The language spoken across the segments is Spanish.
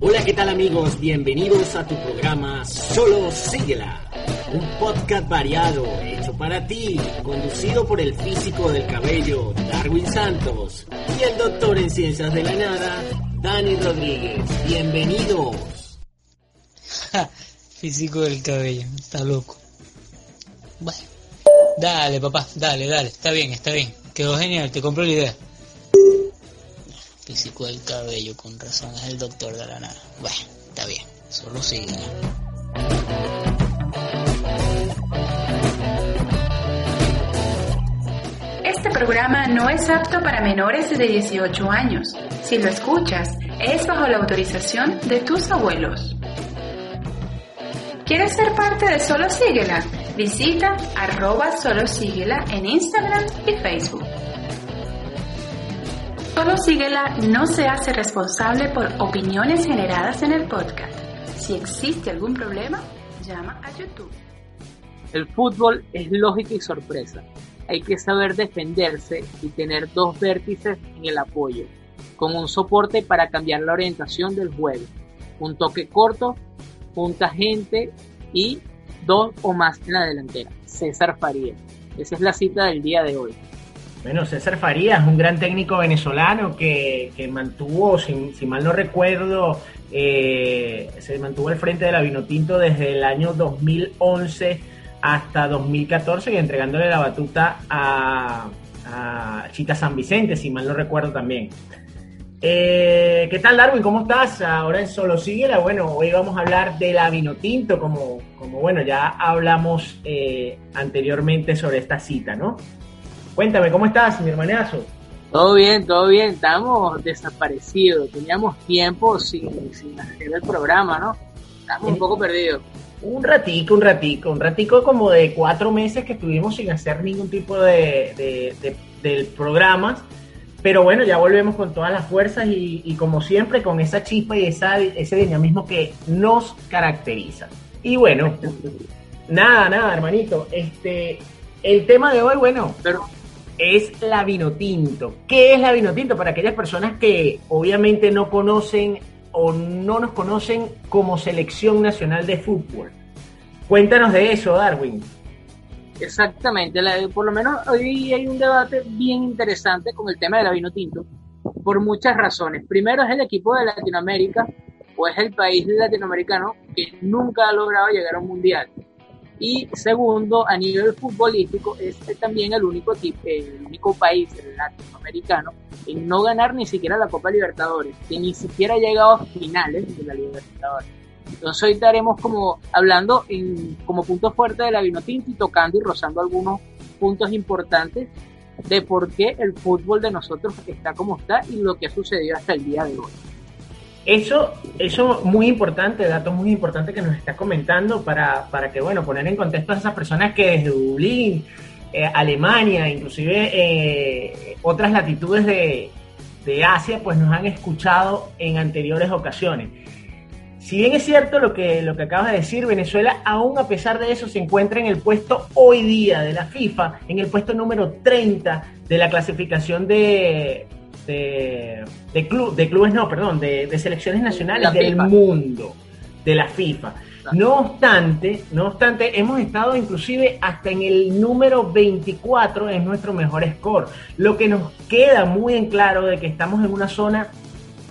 Hola, ¿qué tal amigos? Bienvenidos a tu programa Solo Síguela, un podcast variado hecho para ti, conducido por el físico del cabello Darwin Santos y el doctor en ciencias de la nada Dani Rodríguez. Bienvenidos. físico del cabello, está loco. Bueno, dale papá, dale, dale, está bien, está bien. Quedó genial, te compro la idea físico del cabello, con razón es el doctor de la nada. Bueno, está bien, solo sigue. Este programa no es apto para menores de 18 años. Si lo escuchas, es bajo la autorización de tus abuelos. ¿Quieres ser parte de Solo Síguela? Visita arroba Solo Síguela en Instagram y Facebook. Solo Síguela no se hace responsable por opiniones generadas en el podcast. Si existe algún problema, llama a YouTube. El fútbol es lógica y sorpresa. Hay que saber defenderse y tener dos vértices en el apoyo, con un soporte para cambiar la orientación del juego. Un toque corto, punta gente y dos o más en la delantera. César Faría. Esa es la cita del día de hoy. Bueno, César Farías, un gran técnico venezolano que, mantuvo, si, mal no recuerdo, eh, se mantuvo al frente de la Vinotinto desde el año 2011 hasta 2014 y entregándole la batuta a, Chita San Vicente, si mal no recuerdo también. Eh, ¿Qué tal, Darwin? ¿Cómo estás? Ahora en Solo Síguela. Bueno, hoy vamos a hablar de la Vinotinto, como, como bueno, ya hablamos eh, anteriormente sobre esta cita, ¿no? Cuéntame, ¿cómo estás, mi hermanazo? Todo bien, todo bien. Estamos desaparecidos. Teníamos tiempo sin, sin hacer el programa, ¿no? Estamos un poco perdidos. Un ratico, un ratico, un ratico como de cuatro meses que estuvimos sin hacer ningún tipo de, de, programas. Pero bueno, ya volvemos con todas las fuerzas y, como siempre con esa chispa y esa, ese dinamismo que nos caracteriza. Y bueno, nada, nada, hermanito. Este, el tema de hoy, bueno, pero es la Vinotinto. ¿Qué es la Vinotinto? Para aquellas personas que obviamente no conocen o no nos conocen como selección nacional de fútbol. Cuéntanos de eso, Darwin. Exactamente, por lo menos hoy hay un debate bien interesante con el tema de la Vinotinto, por muchas razones. Primero es el equipo de Latinoamérica, o es el país latinoamericano que nunca ha logrado llegar a un mundial. Y segundo, a nivel futbolístico, es también el único, el único país latinoamericano en no ganar ni siquiera la Copa Libertadores, que ni siquiera ha llegado a finales de la Libertadores. Entonces hoy estaremos como hablando en, como punto fuerte de la Vinotinto tocando y rozando algunos puntos importantes de por qué el fútbol de nosotros está como está y lo que ha sucedido hasta el día de hoy. Eso, eso muy importante, datos muy importantes que nos está comentando para, para que, bueno, poner en contexto a esas personas que desde Dublín, eh, Alemania, inclusive eh, otras latitudes de, de Asia, pues nos han escuchado en anteriores ocasiones. Si bien es cierto lo que, lo que acabas de decir, Venezuela aún a pesar de eso se encuentra en el puesto hoy día de la FIFA, en el puesto número 30 de la clasificación de, de, de, club, de clubes, no, perdón, de, selecciones nacionales del mundo, de la FIFA. No obstante, no obstante, hemos estado inclusive hasta en el número 24 es nuestro mejor score, lo que nos queda muy en claro de que estamos en una zona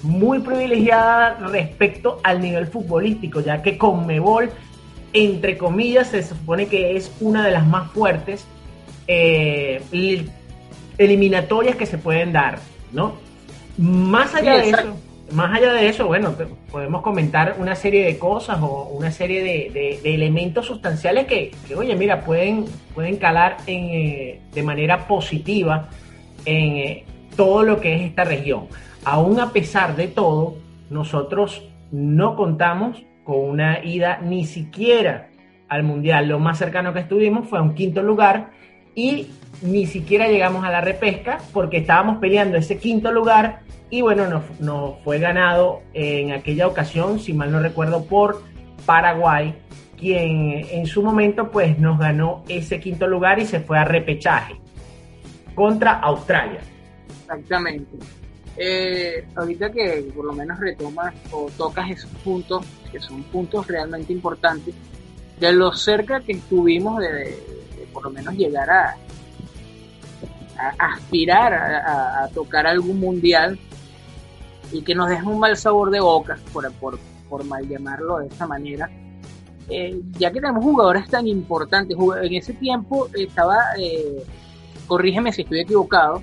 muy privilegiada respecto al nivel futbolístico, ya que Conmebol, entre comillas, se supone que es una de las más fuertes eh, eliminatorias que se pueden dar. ¿No? Más allá de eso, más allá de eso, bueno, podemos comentar una serie de cosas o una serie de, elementos sustanciales que, oye, mira, pueden, pueden calar eh, de manera positiva en eh, todo lo que es esta región. Aún a pesar de todo, nosotros no contamos con una ida ni siquiera al Mundial. Lo más cercano que estuvimos fue a un quinto lugar y ni siquiera llegamos a la repesca porque estábamos peleando ese quinto lugar y bueno, nos, fue ganado en aquella ocasión, si mal no recuerdo, por Paraguay, quien en su momento pues nos ganó ese quinto lugar y se fue a repechaje contra Australia. Exactamente. eh, ahorita que por lo menos retomas o tocas esos puntos, que son puntos realmente importantes, de lo cerca que estuvimos de, por lo menos llegar a, aspirar a, tocar algún mundial y que nos deja un mal sabor de boca, por, por, por mal llamarlo de esa manera, eh, ya que tenemos jugadores tan importantes. En ese tiempo estaba, eh, corrígeme si estoy equivocado,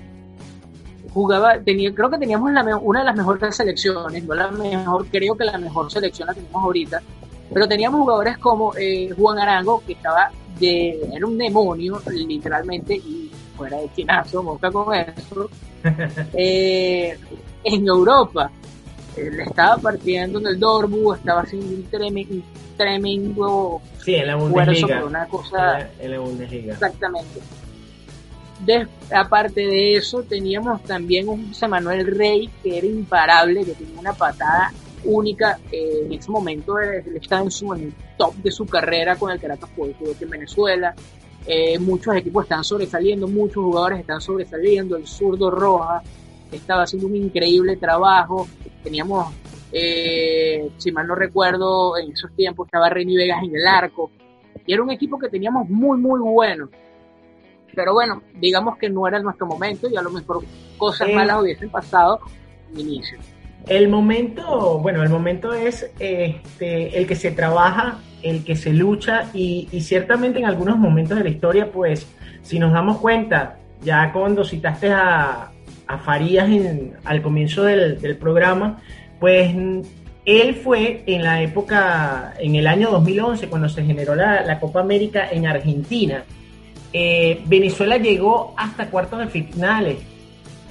jugaba, tenía, creo que teníamos una de las mejores selecciones, no la mejor, creo que la mejor selección la tenemos ahorita, pero teníamos jugadores como eh, Juan Arango, que estaba de, era un demonio, literalmente, y fuera de chinazo, mosca con eso, eh, en Europa. Él estaba partiendo en el Dorbu, estaba haciendo un tremendo, tremendo sí, en la Bundesliga. por una cosa. En la Bundesliga. Exactamente aparte de eso, teníamos también un José Manuel Rey que era imparable, que tenía una patada única. Eh, en ese momento él estaba en, su, el top de su carrera con el Caracas Fútbol en Venezuela. Eh, muchos equipos están sobresaliendo, muchos jugadores están sobresaliendo. El zurdo Roja estaba haciendo un increíble trabajo. Teníamos, eh, si mal no recuerdo, en esos tiempos estaba Reni Vegas en el arco. Y era un equipo que teníamos muy, muy bueno. Pero bueno, digamos que no era nuestro momento y a lo mejor cosas eh, malas hubiesen pasado al inicio. El momento, bueno, el momento es este, el que se trabaja, el que se lucha y, ciertamente en algunos momentos de la historia, pues si nos damos cuenta, ya cuando citaste a, a Farías al comienzo del, programa, pues él fue en la época, en el año 2011, cuando se generó la, la Copa América en Argentina, eh, Venezuela llegó hasta cuartos de finales,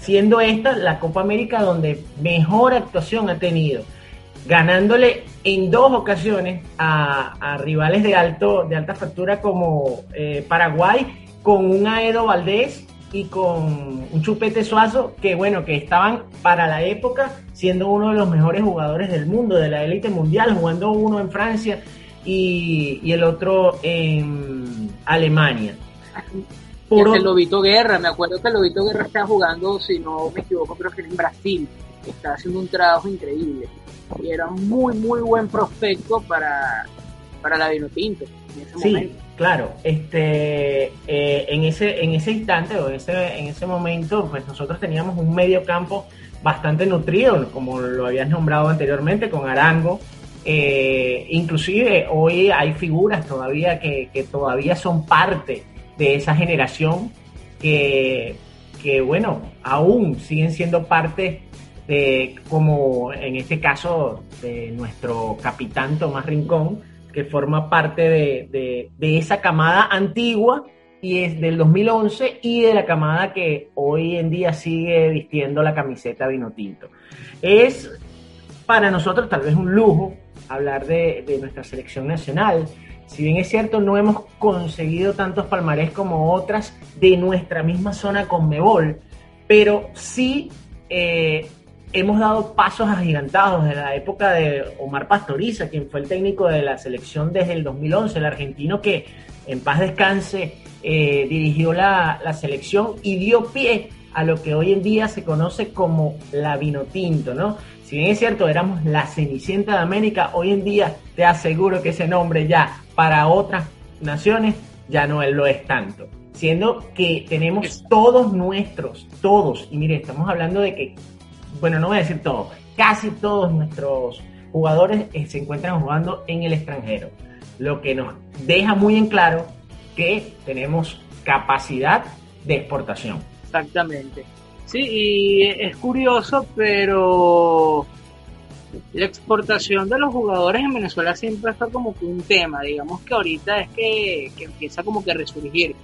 siendo esta la Copa América donde mejor actuación ha tenido, ganándole en dos ocasiones a, rivales de, alto, de alta factura como eh, Paraguay, con un Aedo Valdés y con un Chupete Suazo, que bueno, que estaban para la época siendo uno de los mejores jugadores del mundo, de la élite mundial, jugando uno en Francia y, y el otro en Alemania. Puro... El Lobito Guerra, me acuerdo que el Lobito Guerra estaba jugando, si no me equivoco, creo que en Brasil. Estaba haciendo un trabajo increíble. Y era muy, muy buen prospecto para, para la Vinotinto en ese sí, claro. Este, eh, en, ese, en ese instante o en ese, en ese momento, pues nosotros teníamos un medio campo bastante nutrido, como lo habías nombrado anteriormente, con Arango, eh, inclusive hoy hay figuras todavía que, que, todavía son parte de esa generación que, que, bueno, aún siguen siendo parte de, como en este caso, de nuestro capitán Tomás Rincón, que forma parte de, de, esa camada antigua y es del 2011 y de la camada que hoy en día sigue vistiendo la camiseta vino tinto. Es para nosotros tal vez un lujo hablar de, de nuestra selección nacional, si bien es cierto, no hemos conseguido tantos palmarés como otras de nuestra misma zona con Mebol, pero sí eh, hemos dado pasos agigantados de la época de Omar Pastoriza, quien fue el técnico de la selección desde el 2011, el argentino que en paz descanse eh, dirigió la, la selección y dio pie a lo que hoy en día se conoce como la Vinotinto, ¿no? Si bien es cierto, éramos la Cenicienta de América, hoy en día te aseguro que ese nombre ya para otras naciones ya no lo es tanto. Siendo que tenemos todos nuestros, todos, y mire, estamos hablando de que, bueno, no voy a decir todos, casi todos nuestros jugadores eh, se encuentran jugando en el extranjero, lo que nos deja muy en claro que tenemos capacidad de exportación. Exactamente. Sí, y es curioso, pero la exportación de los jugadores en Venezuela siempre está como que un tema, digamos que ahorita es que, empieza como que a resurgir.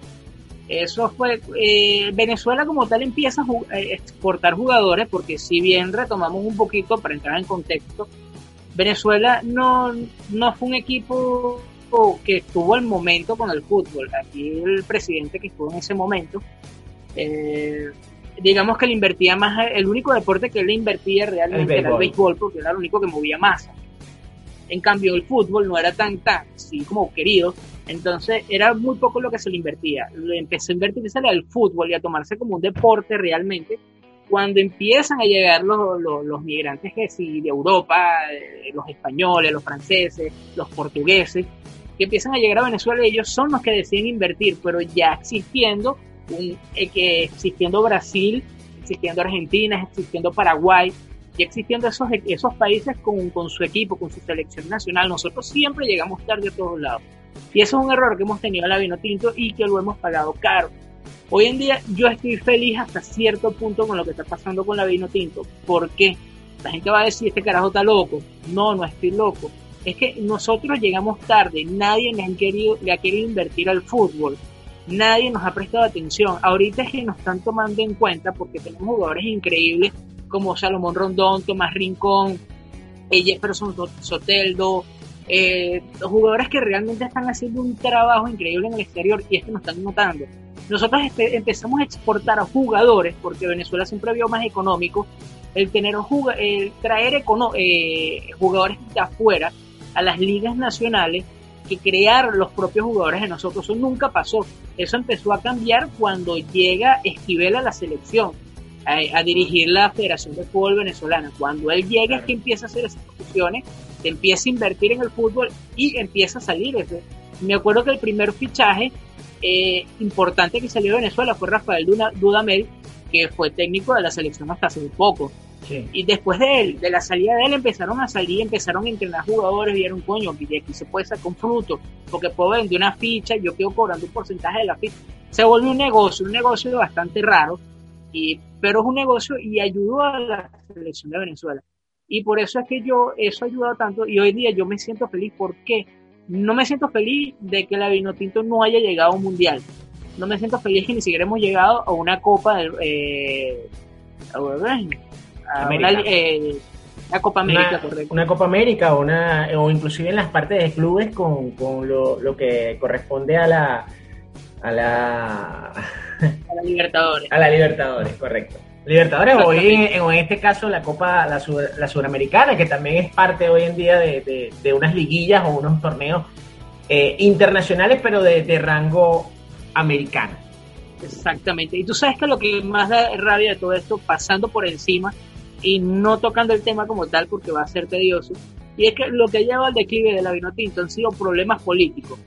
Eso fue, eh, Venezuela como tal empieza a exportar jugadores, porque si bien retomamos un poquito para entrar en contexto, Venezuela no, no fue un equipo que estuvo al momento con el fútbol. Aquí el presidente que estuvo en ese momento eh, digamos que le invertía más, el único deporte que él le invertía realmente era el béisbol, porque era el único que movía masa. En cambio, el fútbol no era tan, tan, así como querido, entonces era muy poco lo que se le invertía. Le empezó a invertirse al fútbol y a tomarse como un deporte realmente, cuando empiezan a llegar los, los, migrantes que sí, de Europa, eh, los españoles, los franceses, los portugueses, que empiezan a llegar a Venezuela, ellos son los que deciden invertir, pero ya existiendo, eh, que existiendo Brasil, existiendo Argentina, existiendo Paraguay, ya existiendo esos, esos países con, con su equipo, con su selección nacional, nosotros siempre llegamos tarde a todos lados. Y eso es un error que hemos tenido en la vino tinto y que lo hemos pagado caro. Hoy en día yo estoy feliz hasta cierto punto con lo que está pasando con la vino tinto. ¿Por qué? La gente va a decir, este carajo está loco. No, no estoy loco. Es que nosotros llegamos tarde, nadie le, han querido, le ha querido invertir al fútbol, nadie nos ha prestado atención. Ahorita es que nos están tomando en cuenta porque tenemos jugadores increíbles como Salomón Rondón, Tomás Rincón, Jefferson Soteldo, eh, los jugadores que realmente están haciendo un trabajo increíble en el exterior y es que nos están notando. Nosotros empezamos a exportar a jugadores, porque Venezuela siempre vio más económico, el tener el traer eh, jugadores de afuera a las ligas nacionales que crear los propios jugadores de nosotros. Eso nunca pasó. Eso empezó a cambiar cuando llega Esquivel a la selección, a, dirigir la Federación de Fútbol Venezolana. Cuando él llega es que empieza a hacer esas discusiones empieza a invertir en el fútbol y empieza a salir. Me acuerdo que el primer fichaje eh, importante que salió de Venezuela fue Rafael Dudamel, que fue técnico de la selección hasta hace poco. Y después de él, de la salida de él, empezaron a salir, empezaron a entrenar jugadores, vieron, coño, que de aquí se puede sacar un fruto, porque puedo vender una ficha, yo quedo cobrando un porcentaje de la ficha. Se volvió un negocio, un negocio bastante raro, y, pero es un negocio y ayudó a la selección de Venezuela. Y por eso es que yo, eso ha ayudado tanto y hoy día yo me siento feliz. ¿Por qué? No me siento feliz de que la Vinotinto no haya llegado a un mundial. No me siento feliz que ni siquiera hemos llegado a una copa eh, a una, eh, Copa América, correcto. Una Copa América o, una, o inclusive en las partes de clubes con, con lo, lo, que corresponde a la... A la, a la Libertadores. A la Libertadores, correcto. Libertadores o en, este caso la Copa, la, la Suramericana, que también es parte hoy en día de, unas liguillas o unos torneos eh, internacionales, pero de, rango americano. Exactamente. Y tú sabes que lo que más da rabia de todo esto, pasando por encima y no tocando el tema como tal, porque va a ser tedioso, y es que lo que lleva al declive de la Vinotinto han sido problemas políticos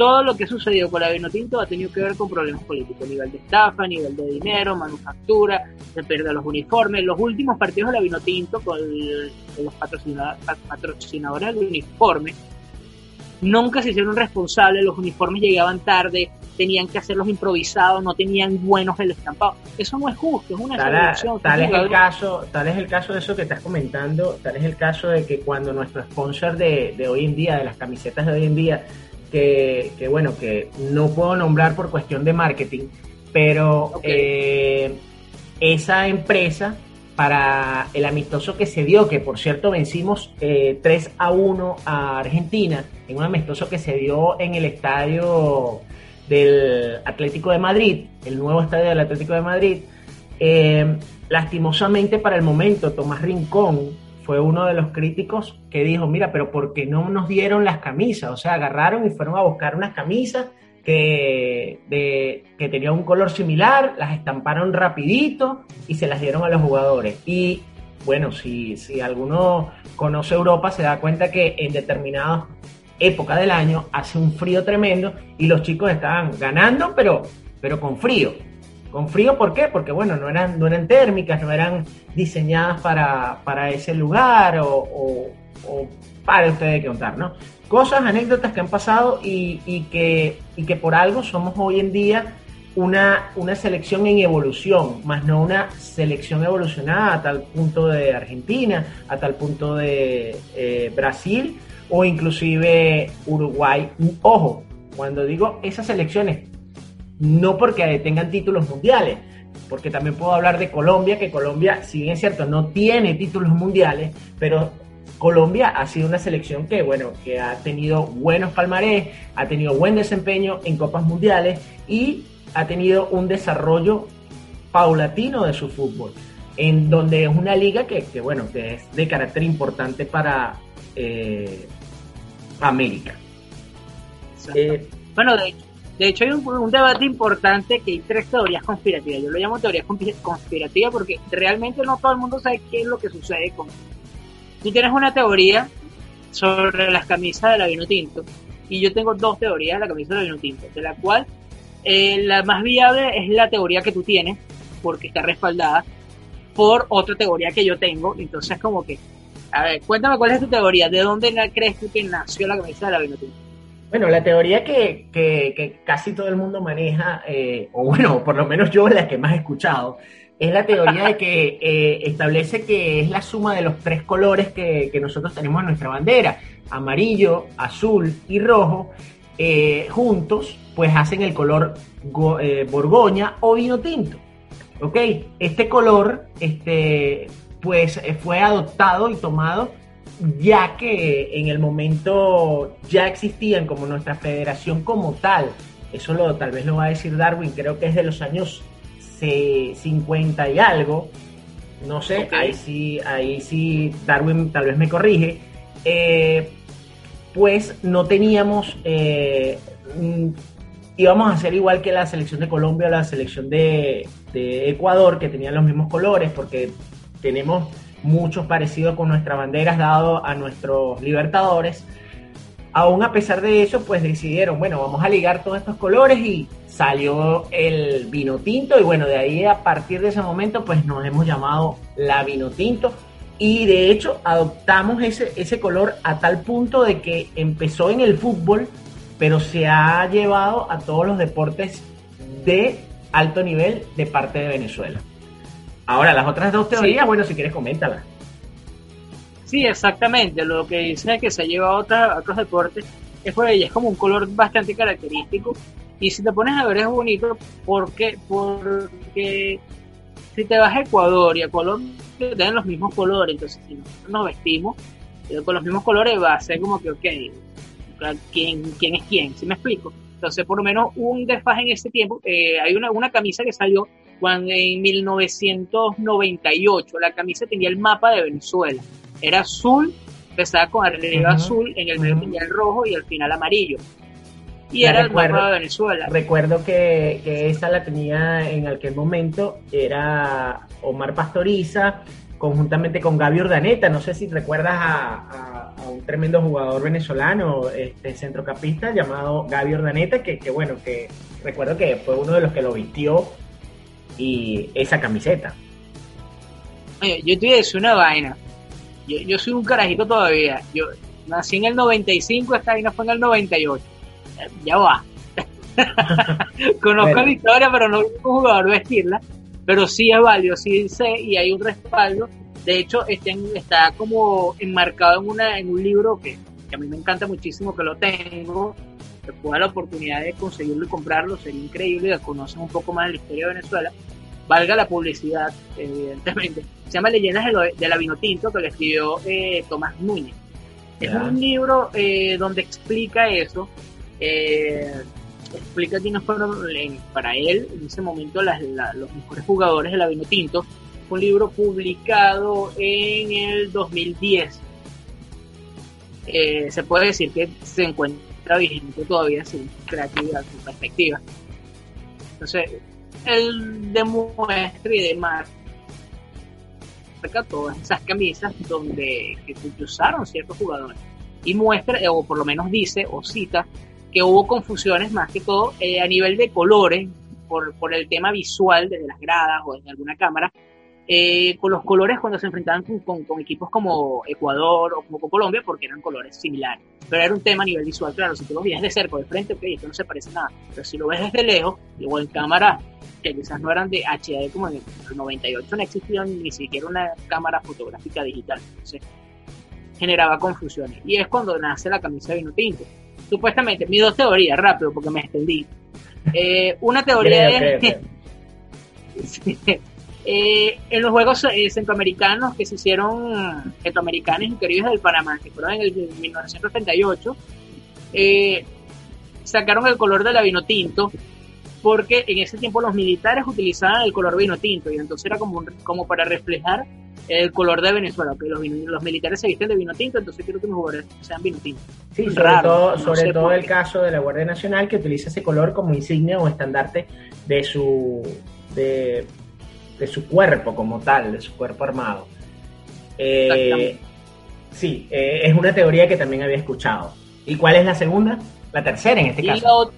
todo lo que ha sucedido con la Vinotinto ha tenido que ver con problemas políticos, nivel de estafa, nivel de dinero, manufactura, se pierde los uniformes. Los últimos partidos de la Vinotinto con los patrocinadores del uniforme nunca se hicieron responsables, los uniformes llegaban tarde, tenían que hacerlos improvisados, no tenían buenos el estampado. Eso no es justo, es una tal, tal es el caso, tal es el caso de eso que estás comentando, tal es el caso de que cuando nuestro sponsor de, de hoy en día, de las camisetas de hoy en día, que, bueno, que no puedo nombrar por cuestión de marketing, pero eh, esa empresa para el amistoso que se dio, que por cierto vencimos 3 eh, a 1 a Argentina, en un amistoso que se dio en el estadio del Atlético de Madrid, el nuevo estadio del Atlético de Madrid, eh, lastimosamente para el momento Tomás Rincón, fue uno de los críticos que dijo, mira, pero ¿por qué no nos dieron las camisas? O sea, agarraron y fueron a buscar unas camisas que, de, que tenían un color similar, las estamparon rapidito y se las dieron a los jugadores. Y bueno, si, si alguno conoce Europa se da cuenta que en determinadas épocas del año hace un frío tremendo y los chicos estaban ganando, pero, pero con frío. Con frío, ¿por qué? Porque, bueno, no eran, no eran térmicas, no eran diseñadas para, ese lugar o, o para ustedes contar, ¿no? Cosas, anécdotas que han pasado y, que, por algo somos hoy en día una, una selección en evolución, más no una selección evolucionada a tal punto de Argentina, a tal punto de eh, Brasil o inclusive Uruguay. Ojo, cuando digo esas selecciones no porque tengan títulos mundiales, porque también puedo hablar de Colombia, que Colombia, si bien es cierto, no tiene títulos mundiales, pero Colombia ha sido una selección que, bueno, que ha tenido buenos palmarés, ha tenido buen desempeño en copas mundiales y ha tenido un desarrollo paulatino de su fútbol, en donde es una liga que, bueno, que es de carácter importante para eh, América. Eh, bueno, de hecho, hay un, debate importante que hay tres teorías conspirativas. Yo lo llamo teoría conspirativa porque realmente no todo el mundo sabe qué es lo que sucede con. Tú tienes una teoría sobre las camisas de la vino tinto y yo tengo dos teorías de la camisa de vino tinto, de la cual eh, la más viable es la teoría que tú tienes porque está respaldada por otra teoría que yo tengo. Entonces, como que, a ver, cuéntame cuál es tu teoría, ¿de dónde crees tú que nació la camisa de la vino tinto? Bueno, la teoría que, que, casi todo el mundo maneja, eh, o bueno, por lo menos yo la que más he escuchado, es la teoría de que eh, establece que es la suma de los tres colores que, nosotros tenemos en nuestra bandera, amarillo, azul y rojo, eh, juntos, pues hacen el color borgoña o vino tinto. ¿Ok? Este color, este, pues fue adoptado y tomado ya que en el momento ya existían como nuestra federación como tal, eso lo, tal vez lo va a decir Darwin, creo que es de los años 50 y algo, no sé, ahí sí, ahí sí Darwin tal vez me corrige, eh, pues no teníamos, eh, íbamos a hacer igual que la selección de Colombia o la selección de, de Ecuador, que tenían los mismos colores, porque tenemos muchos parecidos con nuestras banderas dado a nuestros libertadores. Aún a pesar de eso, pues decidieron, bueno, vamos a ligar todos estos colores y salió el vino tinto y bueno, de ahí a partir de ese momento pues nos hemos llamado la vino tinto y de hecho adoptamos ese, ese color a tal punto de que empezó en el fútbol, pero se ha llevado a todos los deportes de alto nivel de parte de Venezuela. Ahora, las otras dos teorías, bueno, si quieres, coméntalas. Sí, exactamente. Lo que dice que se lleva a, otra, otros deportes es por ella, es como un color bastante característico. Y si te pones a ver, es bonito porque, porque si te vas a Ecuador y Ecuador tienen los mismos colores, entonces si nosotros nos vestimos eh, con los mismos colores, va a ser como que, ok, ¿quién, es quién? ¿Sí me explico? Entonces, por lo menos un desfaje en ese tiempo. Eh, hay una, una camisa que salió cuando en 1998 la camisa tenía el mapa de Venezuela. Era azul, empezaba con arriba azul, en el medio tenía el rojo y al final amarillo. Y era el mapa de Venezuela. Recuerdo que, que, esa la tenía en aquel momento, era Omar Pastoriza, conjuntamente con Gaby Urdaneta. No sé si recuerdas a, un tremendo jugador venezolano, este centrocampista llamado Gaby Urdaneta, que, que bueno, que recuerdo que fue uno de los que lo vistió y esa camiseta. Oye, yo te voy a decir una vaina. Yo, soy un carajito todavía. Yo nací en el 95, esta vaina fue en el 98. Ya va. Conozco la historia, pero no un jugador vestirla. Pero sí es válido, sí sé, y hay un respaldo. De hecho, está, está como enmarcado en, una, en un libro que, que a mí me encanta muchísimo, que lo tengo, que pueda la oportunidad de conseguirlo y comprarlo, sería increíble, que conocen un poco más de la historia de Venezuela, valga la publicidad, evidentemente. Se llama Leyendas de, la Vinotinto, que lo escribió eh, Tomás Núñez. Es un libro eh, donde explica eso, eh, explica quiénes fueron para él en ese momento los mejores jugadores de la Vinotinto. Un libro publicado en el 2010. se puede decir que se encuentra vigente todavía sin creatividad, sin perspectiva. Entonces, él demuestra y demás. Todas esas camisas donde que usaron ciertos jugadores. Y muestra, o por lo menos dice o cita, que hubo confusiones más que todo eh, a nivel de colores por, por el tema visual desde las gradas o desde alguna cámara eh, con los colores cuando se enfrentaban con, con, equipos como Ecuador o como Colombia, porque eran colores similares. Pero era un tema a nivel visual, claro, si tú lo veías de cerca de frente, ok, esto no se parece nada. Pero si lo ves desde lejos, o en cámara, que quizás no eran de HD como en el 98, no existía ni siquiera una cámara fotográfica digital. Entonces, generaba confusiones. Y es cuando nace la camisa de vino tinto. Supuestamente, mis dos teorías, rápido, porque me extendí. Eh, una teoría es... Eh, en los Juegos eh, Centroamericanos que se hicieron, Centroamericanos y Caribe del Panamá, que fueron en el 1938, eh, sacaron el color de la vino tinto porque en ese tiempo los militares utilizaban el color vino tinto y entonces era como, como para reflejar el color de Venezuela, que los, los militares se visten de vino tinto, entonces quiero que mis jugadores sean vino tinto. Sí, sobre todo, sobre todo el caso de la Guardia Nacional que utiliza ese color como insignia o estandarte de su de, su cuerpo como tal, de su cuerpo armado. Eh, sí, eh, es una teoría que también había escuchado. ¿Y cuál es la segunda? La tercera en este caso.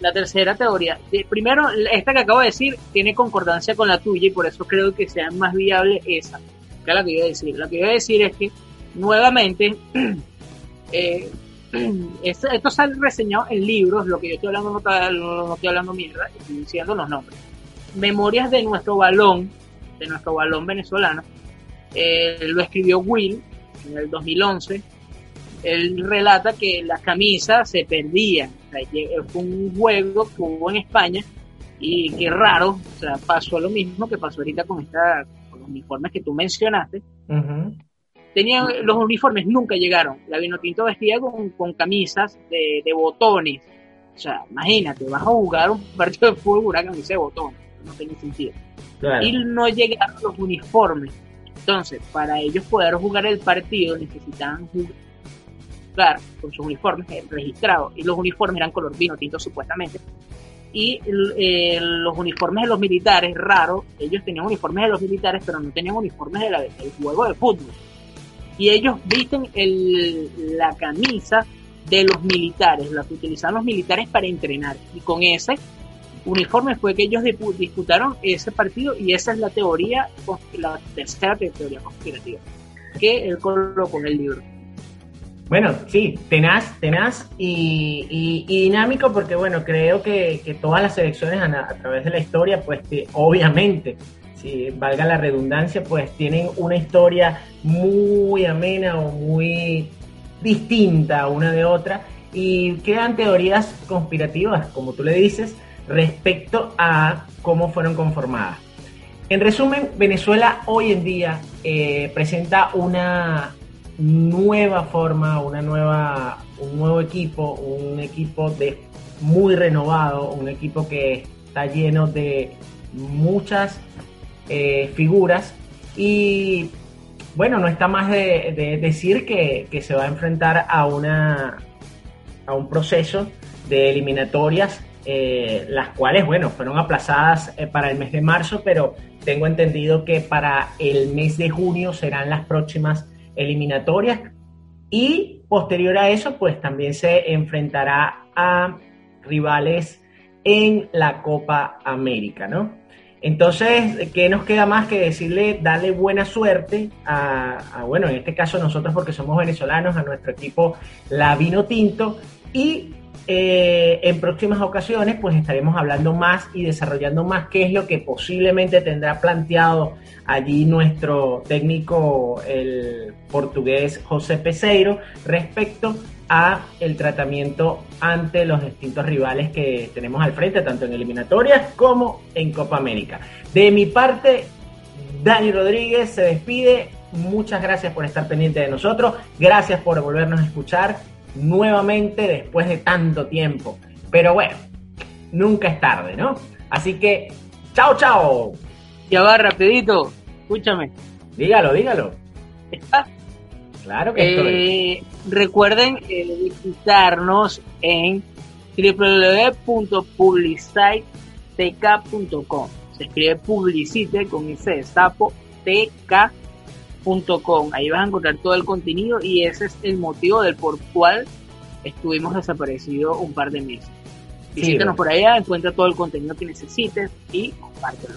La, tercera teoría. Primero, esta que acabo de decir tiene concordancia con la tuya y por eso creo que sea más viable esa. Que es la que iba a decir. Lo que iba a decir es que, nuevamente, eh, esto, esto sale reseñado en libros, lo que yo estoy hablando no, no estoy hablando mierda, estoy diciendo los nombres. Memorias de nuestro balón, de nuestro balón venezolano, eh, lo escribió Will en el 2011. Él relata que la camisa se perdía. fue un juego que hubo en España y qué raro, o sea, pasó lo mismo que pasó ahorita con, esta, con los uniformes que tú mencionaste. Tenían, los uniformes nunca llegaron. La Vinotinto vestía con, con camisas de, de, botones. O sea, imagínate, vas a jugar un partido de fútbol con una camisa de botones. No tiene sentido. Y no llegaron los uniformes. Entonces, para ellos poder jugar el partido necesitaban jugar con sus uniformes registrados. Y los uniformes eran color vino tinto supuestamente. Y eh, los uniformes de los militares, raro, ellos tenían uniformes de los militares, pero no tenían uniformes de del juego de fútbol. Y ellos visten el, la camisa de los militares, la que utilizaban los militares para entrenar. Y con ese uniforme fue que ellos disputaron ese partido y esa es la teoría, la tercera teoría conspirativa que él colocó en el libro. Bueno, sí, tenaz, tenaz y, dinámico porque, bueno, creo que, todas las selecciones a, través de la historia, pues obviamente, si valga la redundancia, pues tienen una historia muy amena o muy distinta una de otra y quedan teorías conspirativas, como tú le dices, respecto a cómo fueron conformadas. En resumen, Venezuela hoy en día eh, presenta una nueva forma, una nueva, un nuevo equipo, un equipo de, muy renovado, un equipo que está lleno de muchas eh, figuras y bueno, no está más de, decir que, que, se va a enfrentar a, una, a un proceso de eliminatorias eh, las cuales, bueno, fueron aplazadas eh, para el mes de marzo, pero tengo entendido que para el mes de junio serán las próximas eliminatorias y posterior a eso, pues también se enfrentará a rivales en la Copa América, ¿no? Entonces, ¿qué nos queda más que decirle, darle buena suerte a, a, bueno, en este caso nosotros porque somos venezolanos, a nuestro equipo La Vino Tinto y eh, en próximas ocasiones pues estaremos hablando más y desarrollando más qué es lo que posiblemente tendrá planteado allí nuestro técnico el portugués José Peseiro respecto a el tratamiento ante los distintos rivales que tenemos al frente tanto en eliminatorias como en Copa América. De mi parte, Dani Rodríguez se despide. Muchas gracias por estar pendiente de nosotros. Gracias por volvernos a escuchar nuevamente después de tanto tiempo. Pero bueno, nunca es tarde, ¿no? Así que, chao, chao. Ya va, rapidito, escúchame. Dígalo, dígalo. ¿Estás? Claro que eh, Recuerden eh, visitarnos en www.publicitek.com. Se escribe publicite con ese sapo tk Ahí vas a encontrar todo el contenido y ese es el motivo del por cual estuvimos desaparecidos un par de meses. Visítanos por allá, encuentra todo el contenido que necesites y compártelo.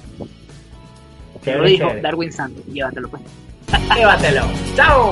Te lo dijo Darwin Santos, llévatelo pues. Llévatelo. ¡Chao!